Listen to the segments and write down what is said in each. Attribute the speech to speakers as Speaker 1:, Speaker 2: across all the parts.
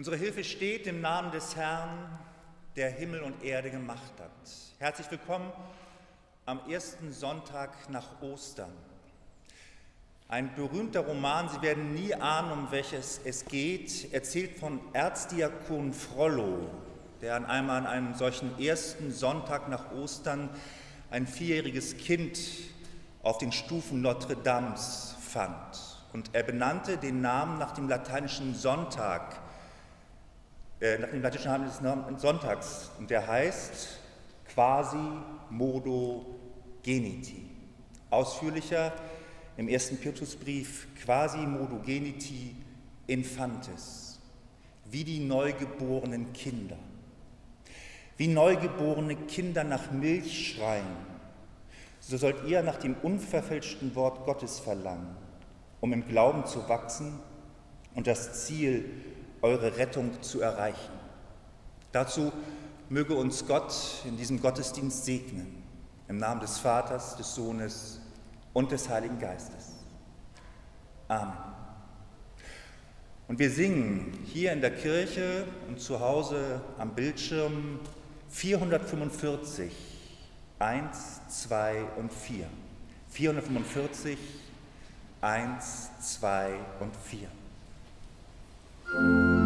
Speaker 1: Unsere Hilfe steht im Namen des Herrn, der Himmel und Erde gemacht hat. Herzlich willkommen am ersten Sonntag nach Ostern. Ein berühmter Roman, Sie werden nie ahnen, um welches es geht, erzählt von Erzdiakon Frollo, der an einmal an einem solchen ersten Sonntag nach Ostern ein vierjähriges Kind auf den Stufen Notre Dames fand. Und er benannte den Namen nach dem lateinischen Sonntag, nach dem lateinischen Namen des Sonntags. Und der heißt quasi modo geniti. Ausführlicher im ersten Petrusbrief quasi modo geniti infantes, wie die neugeborenen Kinder. Wie neugeborene Kinder nach Milch schreien, so sollt ihr nach dem unverfälschten Wort Gottes verlangen um im Glauben zu wachsen und das Ziel, eure Rettung zu erreichen. Dazu möge uns Gott in diesem Gottesdienst segnen, im Namen des Vaters, des Sohnes und des Heiligen Geistes. Amen. Und wir singen hier in der Kirche und zu Hause am Bildschirm 445, 1, 2 und 4. 445, 1, 2 und 4. Música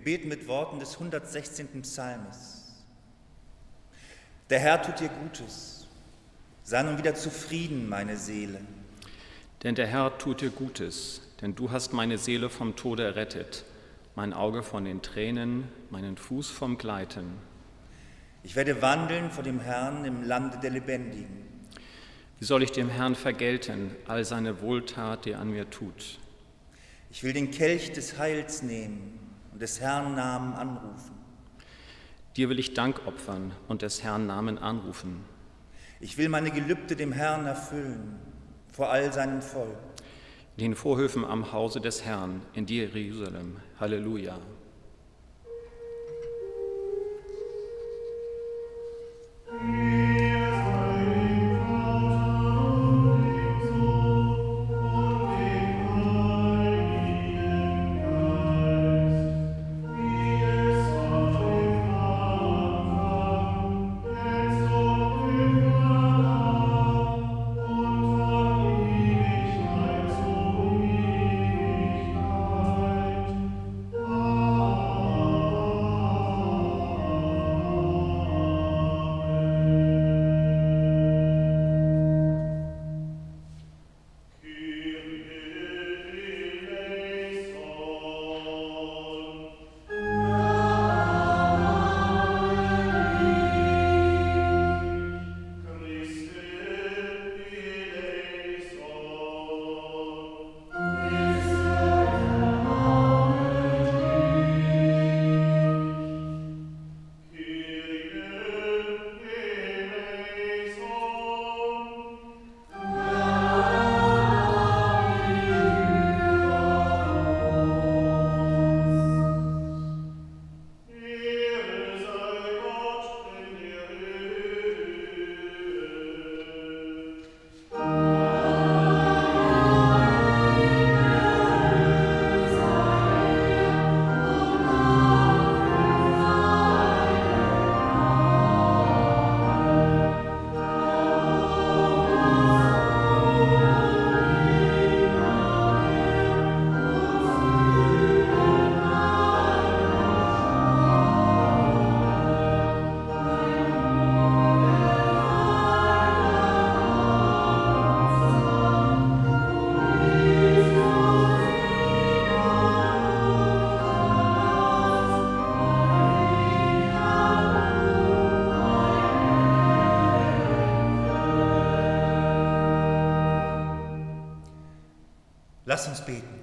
Speaker 1: beten mit Worten des 116. Psalmes. Der Herr tut dir Gutes. Sei nun wieder zufrieden, meine Seele.
Speaker 2: Denn der Herr tut dir Gutes, denn du hast meine Seele vom Tode errettet, mein Auge von den Tränen, meinen Fuß vom Gleiten.
Speaker 1: Ich werde wandeln vor dem Herrn im Lande der Lebendigen.
Speaker 2: Wie soll ich dem Herrn vergelten, all seine Wohltat, die er an mir tut?
Speaker 1: Ich will den Kelch des Heils nehmen des Herrn Namen anrufen.
Speaker 2: Dir will ich Dank opfern und des Herrn Namen anrufen.
Speaker 1: Ich will meine Gelübde dem Herrn erfüllen, vor all seinem Volk.
Speaker 2: In den Vorhöfen am Hause des Herrn, in dir Jerusalem. Halleluja.
Speaker 3: Yeah.
Speaker 1: Lass uns beten.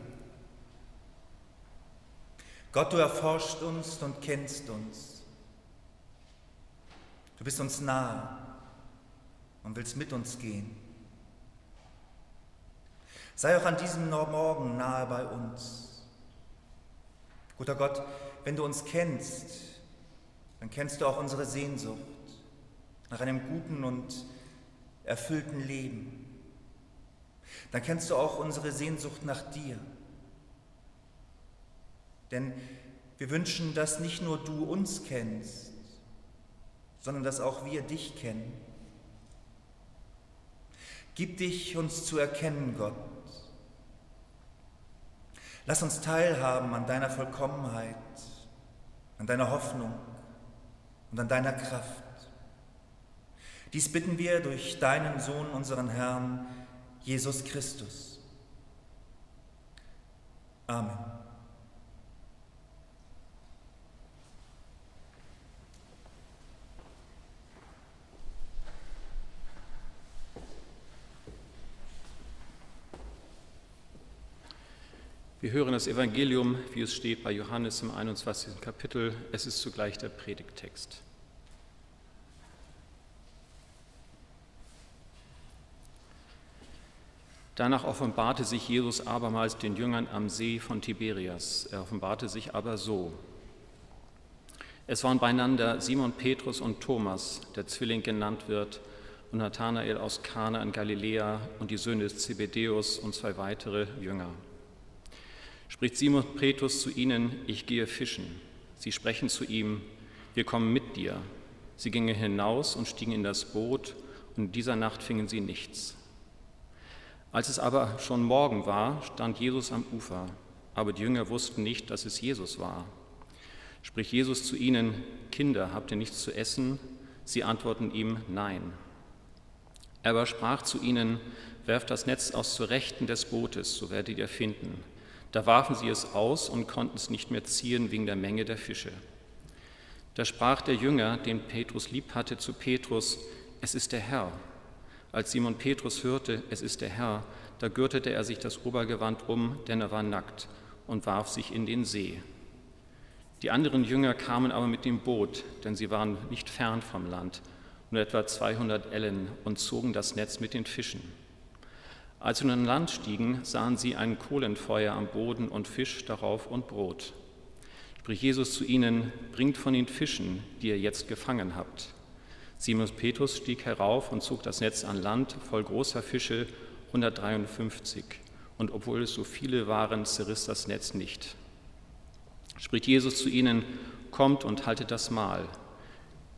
Speaker 1: Gott, du erforscht uns und kennst uns. Du bist uns nahe und willst mit uns gehen. Sei auch an diesem Morgen nahe bei uns. Guter Gott, wenn du uns kennst, dann kennst du auch unsere Sehnsucht nach einem guten und erfüllten Leben. Dann kennst du auch unsere Sehnsucht nach dir. Denn wir wünschen, dass nicht nur du uns kennst, sondern dass auch wir dich kennen. Gib dich uns zu erkennen, Gott. Lass uns teilhaben an deiner Vollkommenheit, an deiner Hoffnung und an deiner Kraft. Dies bitten wir durch deinen Sohn, unseren Herrn, Jesus Christus. Amen.
Speaker 2: Wir hören das Evangelium, wie es steht bei Johannes im 21. Kapitel. Es ist zugleich der Predigttext. Danach offenbarte sich Jesus abermals den Jüngern am See von Tiberias. Er offenbarte sich aber so. Es waren beieinander Simon Petrus und Thomas, der Zwilling genannt wird, und Nathanael aus Kana in Galiläa und die Söhne des Zebedäus und zwei weitere Jünger. Spricht Simon Petrus zu ihnen, ich gehe fischen. Sie sprechen zu ihm, wir kommen mit dir. Sie gingen hinaus und stiegen in das Boot, und in dieser Nacht fingen sie nichts. Als es aber schon Morgen war, stand Jesus am Ufer, aber die Jünger wussten nicht, dass es Jesus war. Spricht Jesus zu ihnen, Kinder, habt ihr nichts zu essen? Sie antworten ihm, nein. Er aber sprach zu ihnen, werft das Netz aus zur Rechten des Bootes, so werdet ihr finden. Da warfen sie es aus und konnten es nicht mehr ziehen wegen der Menge der Fische. Da sprach der Jünger, den Petrus lieb hatte, zu Petrus, es ist der Herr. Als Simon Petrus hörte, es ist der Herr, da gürtete er sich das Obergewand um, denn er war nackt, und warf sich in den See. Die anderen Jünger kamen aber mit dem Boot, denn sie waren nicht fern vom Land, nur etwa 200 Ellen, und zogen das Netz mit den Fischen. Als sie nun an Land stiegen, sahen sie ein Kohlenfeuer am Boden und Fisch darauf und Brot. Sprich Jesus zu ihnen, bringt von den Fischen, die ihr jetzt gefangen habt. Simon Petrus stieg herauf und zog das Netz an Land voll großer Fische, 153. Und obwohl es so viele waren, zerriss das Netz nicht. Spricht Jesus zu ihnen, kommt und haltet das Mahl.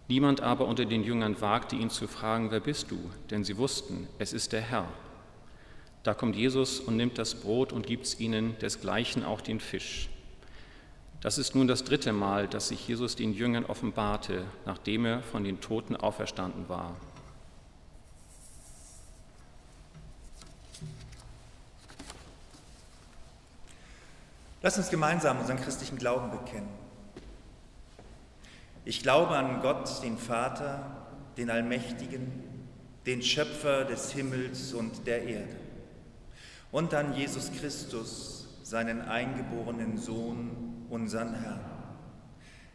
Speaker 2: Niemand aber unter den Jüngern wagte ihn zu fragen, wer bist du? Denn sie wussten, es ist der Herr. Da kommt Jesus und nimmt das Brot und gibt es ihnen, desgleichen auch den Fisch. Das ist nun das dritte Mal, dass sich Jesus den Jüngern offenbarte, nachdem er von den Toten auferstanden war.
Speaker 1: Lass uns gemeinsam unseren christlichen Glauben bekennen. Ich glaube an Gott, den Vater, den Allmächtigen, den Schöpfer des Himmels und der Erde und an Jesus Christus, seinen eingeborenen Sohn, unseren Herrn,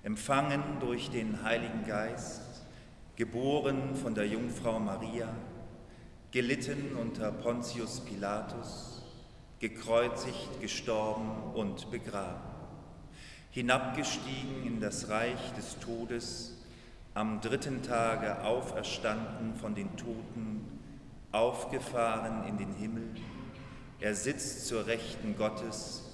Speaker 1: empfangen durch den Heiligen Geist, geboren von der Jungfrau Maria, gelitten unter Pontius Pilatus, gekreuzigt, gestorben und begraben, hinabgestiegen in das Reich des Todes, am dritten Tage auferstanden von den Toten, aufgefahren in den Himmel, er sitzt zur Rechten Gottes,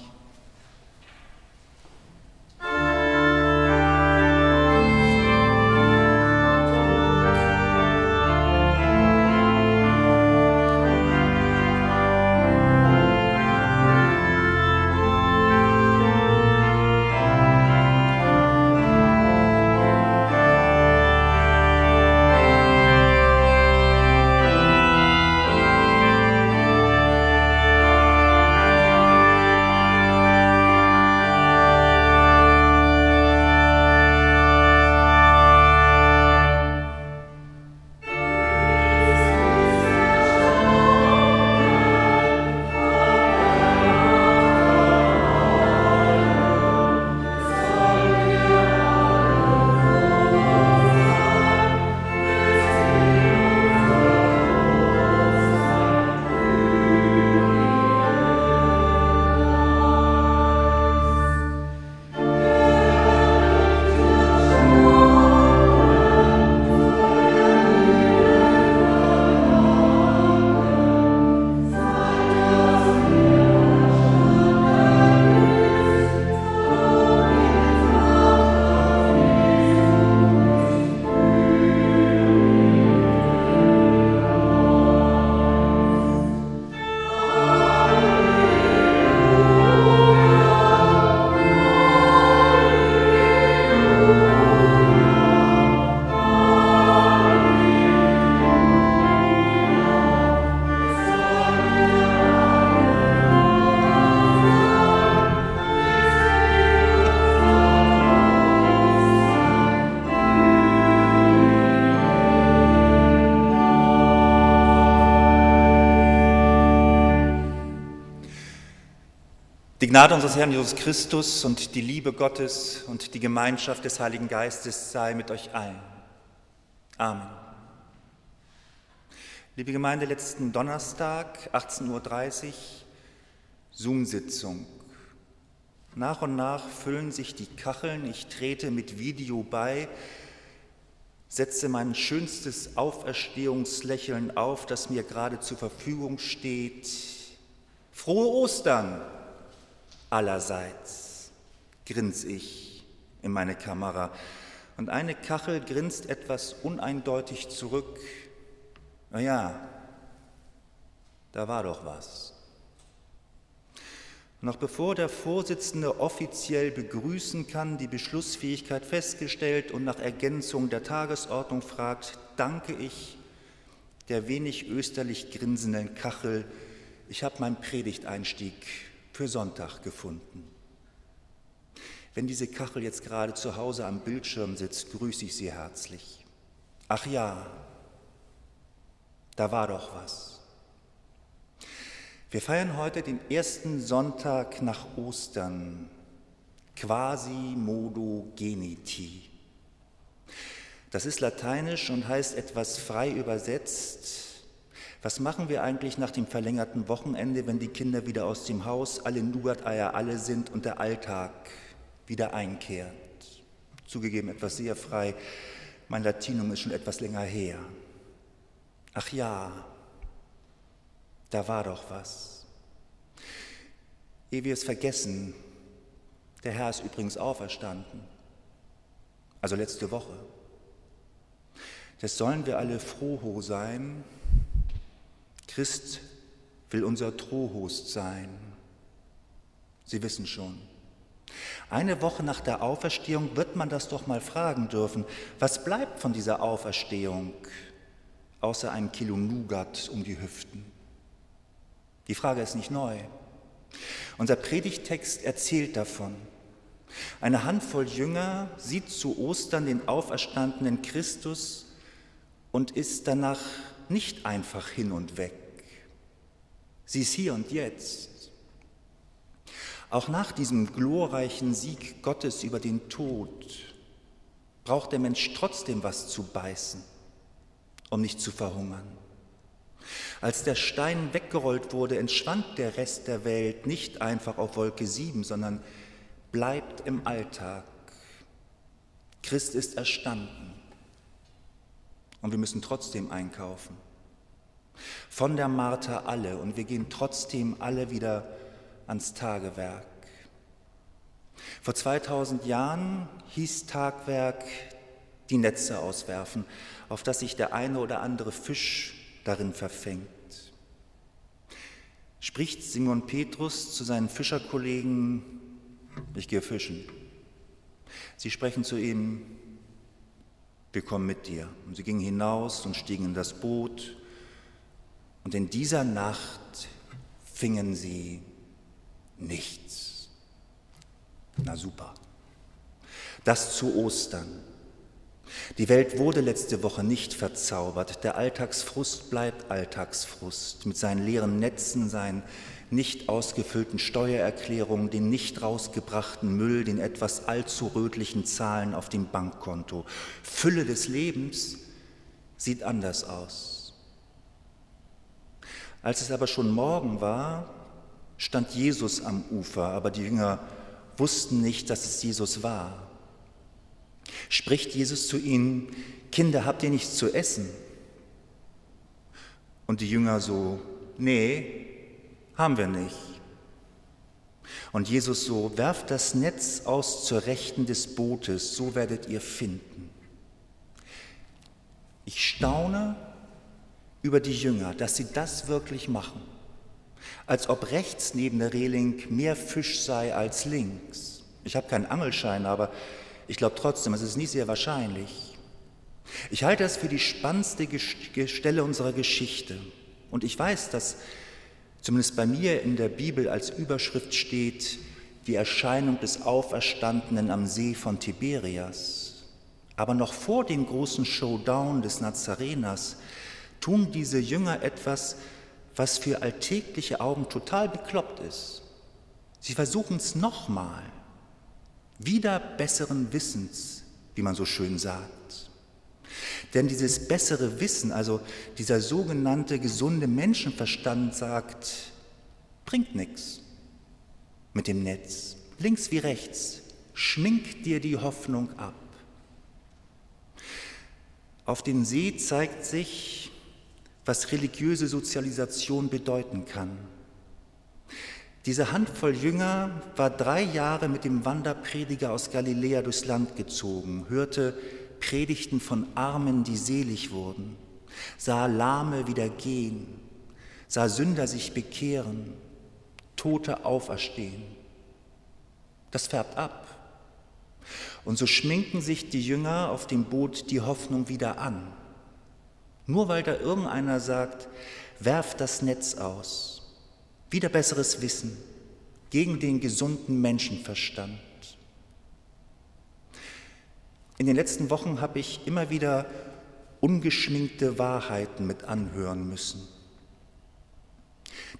Speaker 1: Gnade unseres Herrn Jesus Christus und die Liebe Gottes und die Gemeinschaft des Heiligen Geistes sei mit euch allen. Amen. Liebe Gemeinde, letzten Donnerstag, 18.30 Uhr, Zoom-Sitzung. Nach und nach füllen sich die Kacheln, ich trete mit Video bei, setze mein schönstes Auferstehungslächeln auf, das mir gerade zur Verfügung steht. Frohe Ostern! Allerseits, grins ich in meine Kamera. Und eine Kachel grinst etwas uneindeutig zurück. Na ja, da war doch was. Noch bevor der Vorsitzende offiziell begrüßen kann, die Beschlussfähigkeit festgestellt und nach Ergänzung der Tagesordnung fragt, danke ich der wenig österlich grinsenden Kachel. Ich habe meinen Predigteinstieg für Sonntag gefunden. Wenn diese Kachel jetzt gerade zu Hause am Bildschirm sitzt, grüße ich Sie herzlich. Ach ja, da war doch was. Wir feiern heute den ersten Sonntag nach Ostern, quasi modo geniti. Das ist lateinisch und heißt etwas frei übersetzt was machen wir eigentlich nach dem verlängerten Wochenende, wenn die Kinder wieder aus dem Haus, alle Nougat-Eier alle sind und der Alltag wieder einkehrt? Zugegeben etwas sehr frei, mein Latinum ist schon etwas länger her. Ach ja, da war doch was. Ehe wir es vergessen, der Herr ist übrigens auferstanden, also letzte Woche. Das sollen wir alle froh sein, Christ will unser Trohost sein. Sie wissen schon. Eine Woche nach der Auferstehung wird man das doch mal fragen dürfen. Was bleibt von dieser Auferstehung außer einem Kilo Nougat um die Hüften? Die Frage ist nicht neu. Unser Predigtext erzählt davon. Eine Handvoll Jünger sieht zu Ostern den auferstandenen Christus und ist danach nicht einfach hin und weg. Sie ist hier und jetzt. Auch nach diesem glorreichen Sieg Gottes über den Tod braucht der Mensch trotzdem was zu beißen, um nicht zu verhungern. Als der Stein weggerollt wurde, entschwand der Rest der Welt nicht einfach auf Wolke 7, sondern bleibt im Alltag. Christ ist erstanden und wir müssen trotzdem einkaufen. Von der Martha alle und wir gehen trotzdem alle wieder ans Tagewerk. Vor 2000 Jahren hieß Tagwerk die Netze auswerfen, auf dass sich der eine oder andere Fisch darin verfängt. Spricht Simon Petrus zu seinen Fischerkollegen, ich gehe fischen. Sie sprechen zu ihm, wir kommen mit dir. Und sie gingen hinaus und stiegen in das Boot und in dieser Nacht fingen sie nichts. Na super. Das zu Ostern. Die Welt wurde letzte Woche nicht verzaubert. Der Alltagsfrust bleibt Alltagsfrust mit seinen leeren Netzen, seinen nicht ausgefüllten Steuererklärungen, den nicht rausgebrachten Müll, den etwas allzu rötlichen Zahlen auf dem Bankkonto. Fülle des Lebens sieht anders aus. Als es aber schon Morgen war, stand Jesus am Ufer, aber die Jünger wussten nicht, dass es Jesus war. Spricht Jesus zu ihnen, Kinder, habt ihr nichts zu essen? Und die Jünger so, nee, haben wir nicht. Und Jesus so, werft das Netz aus zur Rechten des Bootes, so werdet ihr finden. Ich staune über die Jünger, dass sie das wirklich machen, als ob rechts neben der Reling mehr Fisch sei als links. Ich habe keinen Angelschein, aber ich glaube trotzdem, es ist nicht sehr wahrscheinlich. Ich halte es für die spannendste Stelle unserer Geschichte. Und ich weiß, dass zumindest bei mir in der Bibel als Überschrift steht, die Erscheinung des Auferstandenen am See von Tiberias. Aber noch vor dem großen Showdown des Nazareners tun diese Jünger etwas, was für alltägliche Augen total bekloppt ist. Sie versuchen es nochmal, wieder besseren Wissens, wie man so schön sagt. Denn dieses bessere Wissen, also dieser sogenannte gesunde Menschenverstand sagt, bringt nichts mit dem Netz, links wie rechts, schmink dir die Hoffnung ab. Auf dem See zeigt sich, was religiöse Sozialisation bedeuten kann. Diese Handvoll Jünger war drei Jahre mit dem Wanderprediger aus Galiläa durchs Land gezogen, hörte Predigten von Armen, die selig wurden, sah Lahme wieder gehen, sah Sünder sich bekehren, Tote auferstehen. Das färbt ab. Und so schminken sich die Jünger auf dem Boot die Hoffnung wieder an. Nur weil da irgendeiner sagt, werft das Netz aus, wieder besseres Wissen gegen den gesunden Menschenverstand. In den letzten Wochen habe ich immer wieder ungeschminkte Wahrheiten mit anhören müssen.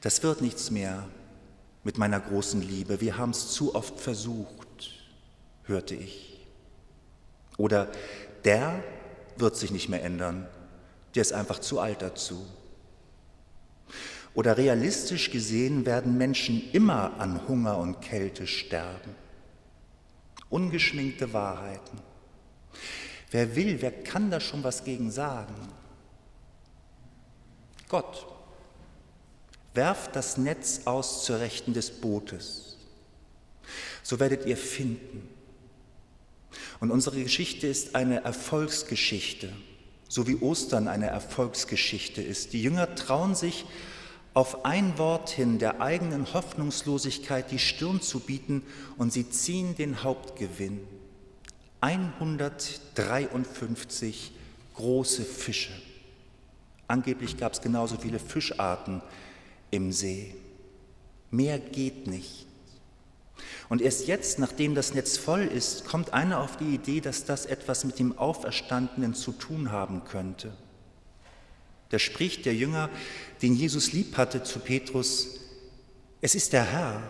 Speaker 1: Das wird nichts mehr mit meiner großen Liebe. Wir haben es zu oft versucht, hörte ich. Oder der wird sich nicht mehr ändern, der ist einfach zu alt dazu. Oder realistisch gesehen werden Menschen immer an Hunger und Kälte sterben. Ungeschminkte Wahrheiten. Wer will, wer kann da schon was gegen sagen? Gott. Werft das Netz aus zur Rechten des Bootes. So werdet ihr finden. Und unsere Geschichte ist eine Erfolgsgeschichte, so wie Ostern eine Erfolgsgeschichte ist. Die Jünger trauen sich, auf ein Wort hin der eigenen Hoffnungslosigkeit die Stirn zu bieten und sie ziehen den Hauptgewinn. 153 große Fische. Angeblich gab es genauso viele Fischarten im See. Mehr geht nicht. Und erst jetzt, nachdem das Netz voll ist, kommt einer auf die Idee, dass das etwas mit dem Auferstandenen zu tun haben könnte. Da spricht der Jünger, den Jesus lieb hatte, zu Petrus, es ist der Herr.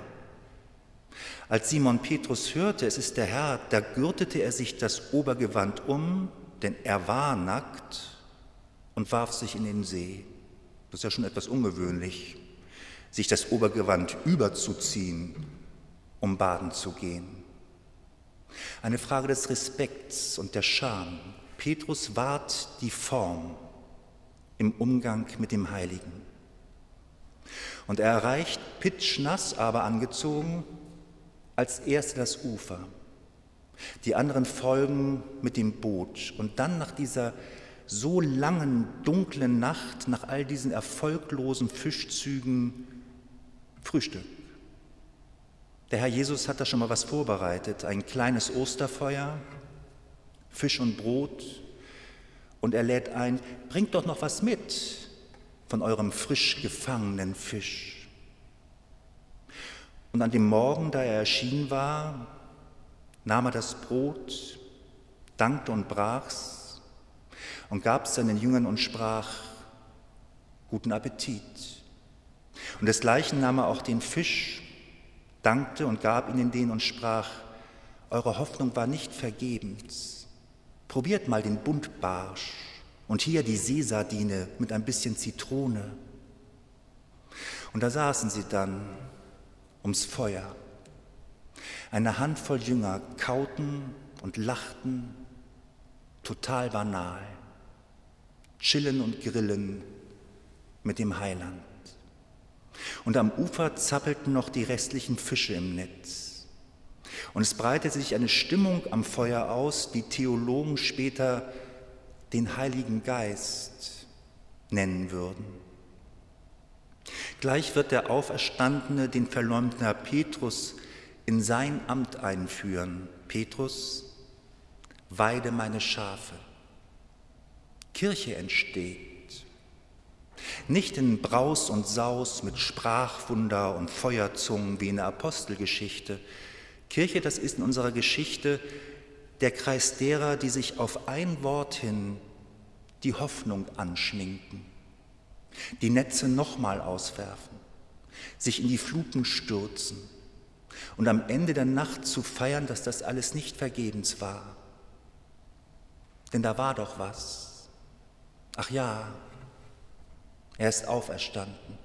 Speaker 1: Als Simon Petrus hörte, es ist der Herr, da gürtete er sich das Obergewand um, denn er war nackt und warf sich in den See. Das ist ja schon etwas ungewöhnlich, sich das Obergewand überzuziehen, um baden zu gehen. Eine Frage des Respekts und der Scham. Petrus wahrt die Form, im Umgang mit dem Heiligen. Und er erreicht pitschnass, aber angezogen, als erster das Ufer. Die anderen folgen mit dem Boot. Und dann nach dieser so langen, dunklen Nacht, nach all diesen erfolglosen Fischzügen, Frühstück. Der Herr Jesus hat da schon mal was vorbereitet, ein kleines Osterfeuer, Fisch und Brot, und er lädt ein, bringt doch noch was mit von eurem frisch gefangenen Fisch. Und an dem Morgen, da er erschienen war, nahm er das Brot, dankte und brach's und gab seinen Jüngern und sprach, guten Appetit. Und desgleichen nahm er auch den Fisch, dankte und gab ihnen den und sprach, eure Hoffnung war nicht vergebens. Probiert mal den Buntbarsch und hier die Seesardine mit ein bisschen Zitrone. Und da saßen sie dann ums Feuer. Eine Handvoll Jünger kauten und lachten, total banal, chillen und grillen mit dem Heiland. Und am Ufer zappelten noch die restlichen Fische im Netz. Und es breitete sich eine Stimmung am Feuer aus, die Theologen später den Heiligen Geist nennen würden. Gleich wird der Auferstandene den verleumdeten Petrus in sein Amt einführen. Petrus, weide meine Schafe. Kirche entsteht. Nicht in Braus und Saus mit Sprachwunder und Feuerzungen wie in der Apostelgeschichte, Kirche, das ist in unserer Geschichte der Kreis derer, die sich auf ein Wort hin die Hoffnung anschminken, die Netze nochmal auswerfen, sich in die Fluten stürzen, und am Ende der Nacht zu feiern, dass das alles nicht vergebens war. Denn da war doch was. Ach ja, er ist auferstanden.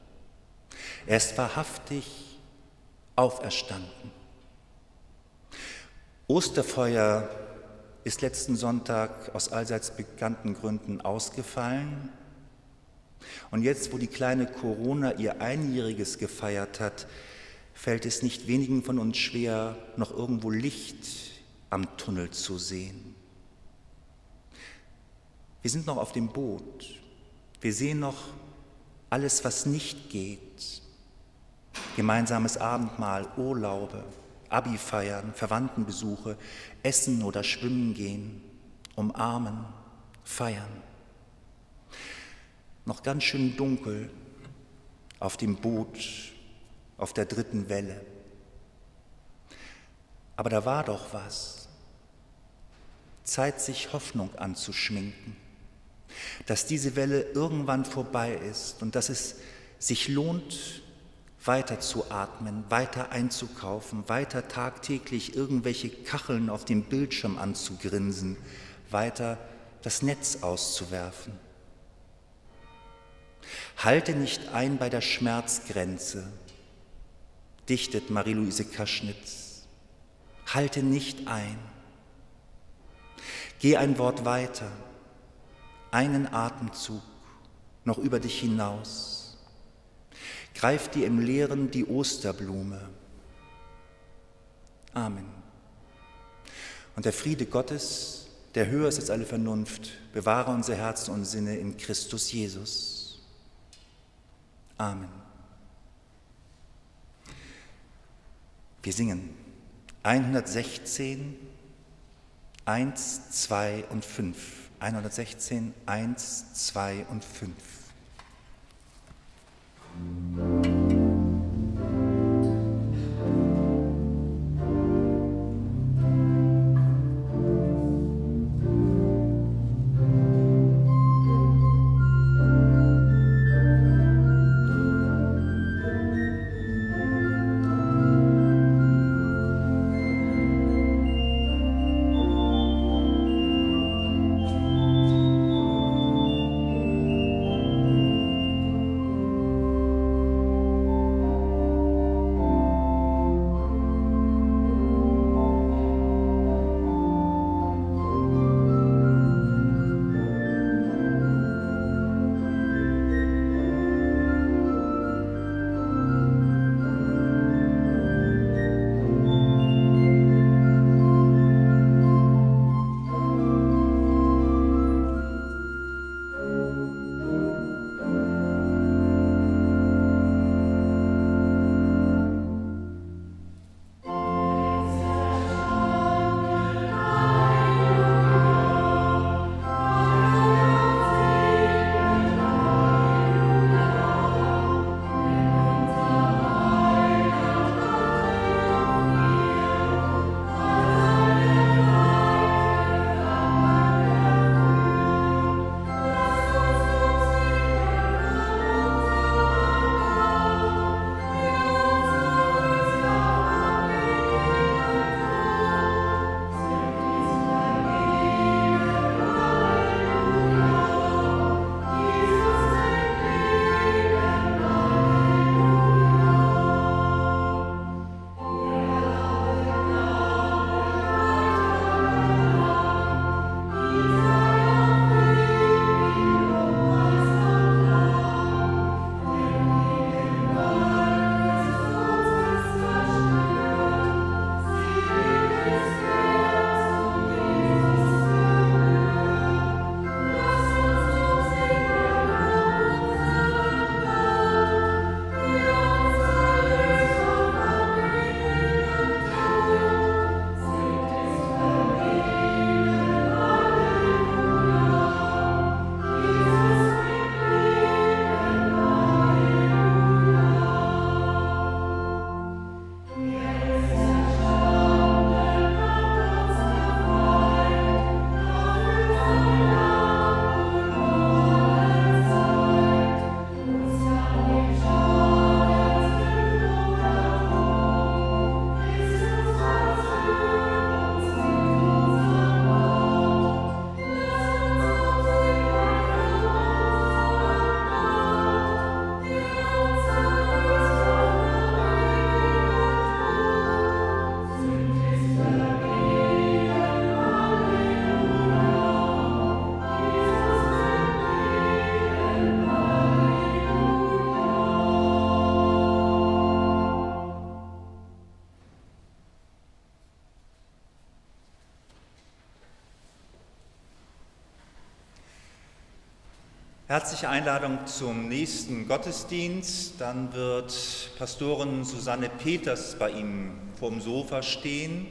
Speaker 1: Er ist wahrhaftig auferstanden. Osterfeuer ist letzten Sonntag aus allseits bekannten Gründen ausgefallen. Und jetzt, wo die kleine Corona ihr Einjähriges gefeiert hat, fällt es nicht wenigen von uns schwer, noch irgendwo Licht am Tunnel zu sehen. Wir sind noch auf dem Boot. Wir sehen noch alles, was nicht geht. Gemeinsames Abendmahl, Urlaube, Abi feiern, Verwandtenbesuche, essen oder schwimmen gehen, umarmen, feiern. Noch ganz schön dunkel auf dem Boot, auf der dritten Welle. Aber da war doch was. Zeit, sich Hoffnung anzuschminken, dass diese Welle irgendwann vorbei ist und dass es sich lohnt, weiter zu atmen, weiter einzukaufen, weiter tagtäglich irgendwelche Kacheln auf dem Bildschirm anzugrinsen, weiter das Netz auszuwerfen. Halte nicht ein bei der Schmerzgrenze, dichtet Marie-Louise Kaschnitz. Halte nicht ein. Geh ein Wort weiter, einen Atemzug noch über dich hinaus Greif dir im Leeren die Osterblume. Amen. Und der Friede Gottes, der höher ist als alle Vernunft, bewahre unser Herzen und Sinne in Christus Jesus. Amen. Wir singen 116, 1, 2 und 5. 116, 1, 2 und 5. Herzliche Einladung zum nächsten Gottesdienst. Dann wird Pastorin Susanne Peters bei ihm vorm Sofa stehen.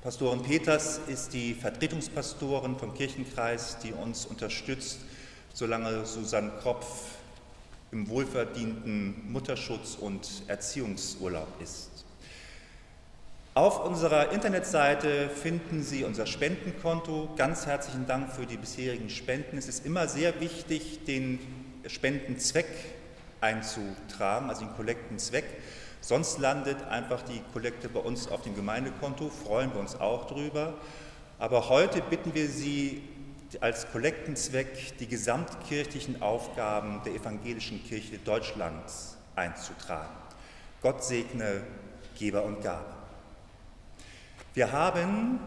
Speaker 1: Pastorin Peters ist die Vertretungspastorin vom Kirchenkreis, die uns unterstützt, solange Susanne Kropf im wohlverdienten Mutterschutz und Erziehungsurlaub ist. Auf unserer Internetseite finden Sie unser Spendenkonto. Ganz herzlichen Dank für die bisherigen Spenden. Es ist immer sehr wichtig, den Spendenzweck einzutragen, also den Kollektenzweck. Sonst landet einfach die Kollekte bei uns auf dem Gemeindekonto, freuen wir uns auch drüber. Aber heute bitten wir Sie als Kollektenzweck die gesamtkirchlichen Aufgaben der evangelischen Kirche Deutschlands einzutragen. Gott segne Geber und Gabe. Wir haben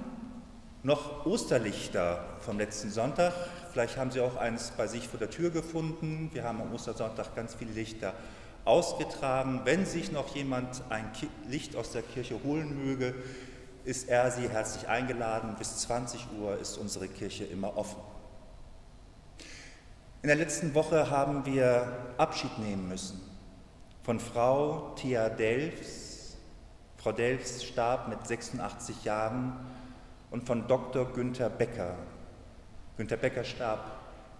Speaker 1: noch Osterlichter vom letzten Sonntag. Vielleicht haben Sie auch eins bei sich vor der Tür gefunden. Wir haben am Ostersonntag ganz viele Lichter ausgetragen. Wenn sich noch jemand ein Licht aus der Kirche holen möge, ist er Sie herzlich eingeladen. Bis 20 Uhr ist unsere Kirche immer offen. In der letzten Woche haben wir Abschied nehmen müssen von Frau Thea Delfs, Frau Delfs starb mit 86 Jahren und von Dr. Günther Becker. Günther Becker starb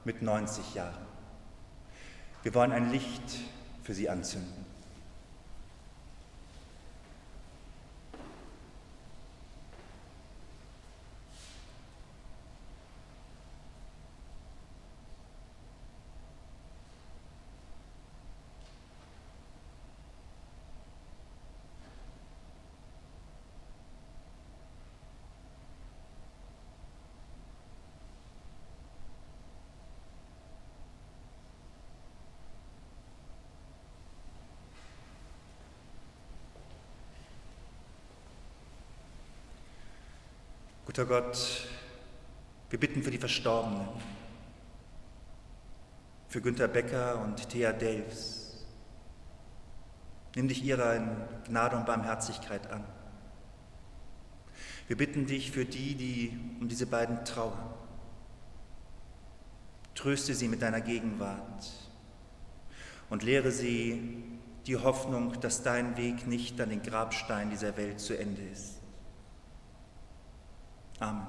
Speaker 1: mit 90 Jahren. Wir wollen ein Licht für sie anzünden. Guter Gott, wir bitten für die Verstorbenen, für Günter Becker und Thea Delfs. Nimm dich ihrer in Gnade und Barmherzigkeit an. Wir bitten dich für die, die um diese beiden trauern. Tröste sie mit deiner Gegenwart und lehre sie die Hoffnung, dass dein Weg nicht an den Grabstein dieser Welt zu Ende ist. Amen.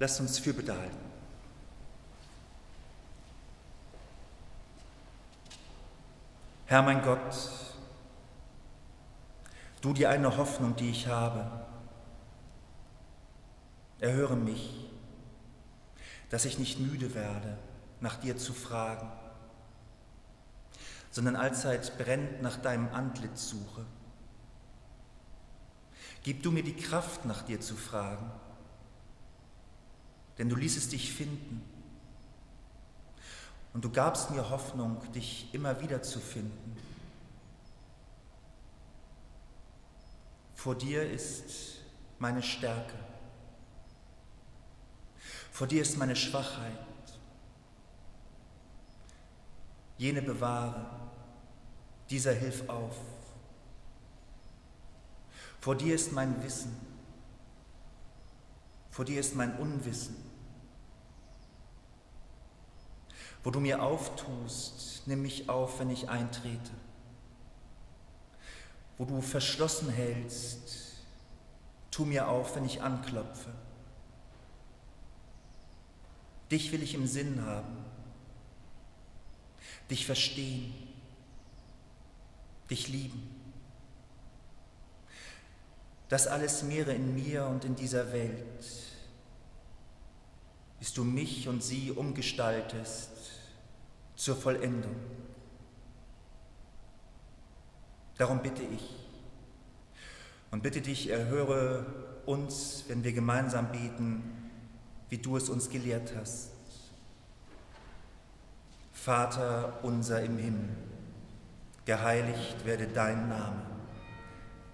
Speaker 1: Lasst uns Fürbitte halten. Herr mein Gott, du die eine Hoffnung, die ich habe, erhöre mich, dass ich nicht müde werde, nach dir zu fragen, sondern allzeit brennt nach deinem Antlitz suche Gib du mir die Kraft, nach dir zu fragen, denn du ließest dich finden. Und du gabst mir Hoffnung, dich immer wieder zu finden. Vor dir ist meine Stärke. Vor dir ist meine Schwachheit. Jene bewahre, dieser hilf auf. Vor dir ist mein Wissen, vor dir ist mein Unwissen. Wo du mir auftust, nimm mich auf, wenn ich eintrete. Wo du verschlossen hältst, tu mir auf, wenn ich anklopfe. Dich will ich im Sinn haben, dich verstehen, dich lieben. Das alles mehre in mir und in dieser Welt, bis du mich und sie umgestaltest zur Vollendung. Darum bitte ich und bitte dich, erhöre uns, wenn wir gemeinsam beten, wie du es uns gelehrt hast. Vater unser im Himmel, geheiligt werde dein Name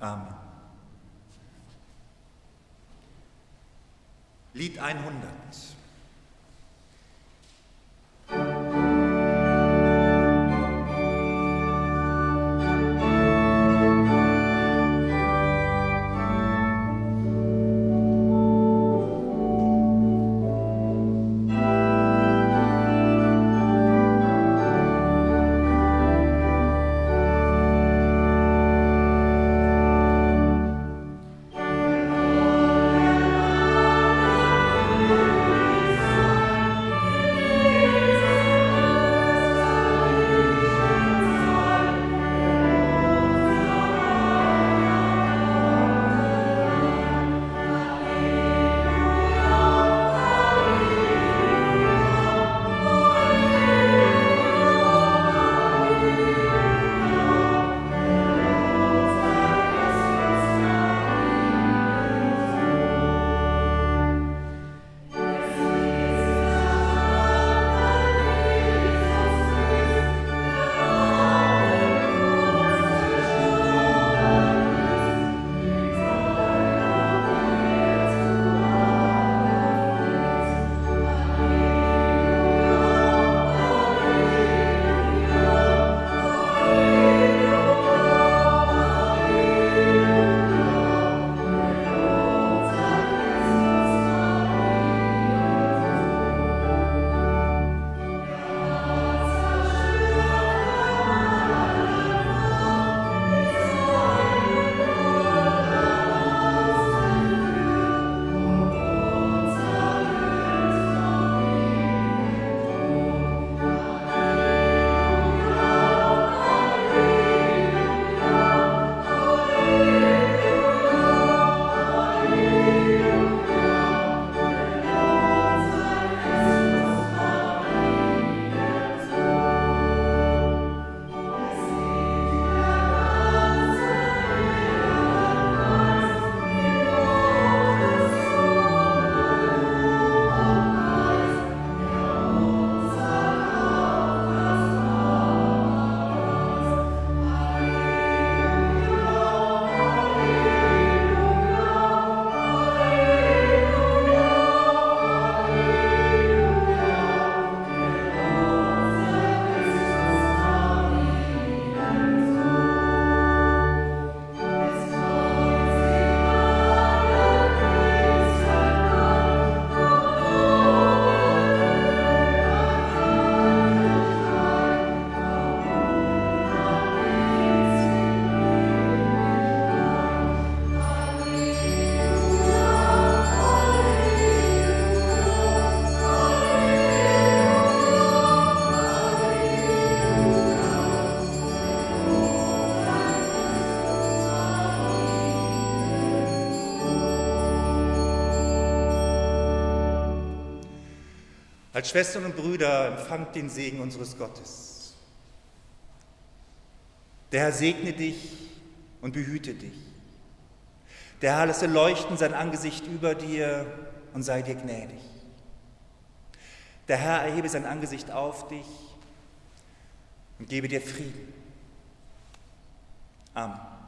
Speaker 1: Amen. Lied 100. Als Schwestern und Brüder empfangt den Segen unseres Gottes. Der Herr segne dich und behüte dich. Der Herr lasse leuchten sein Angesicht über dir und sei dir gnädig. Der Herr erhebe sein Angesicht auf dich und gebe dir Frieden. Amen.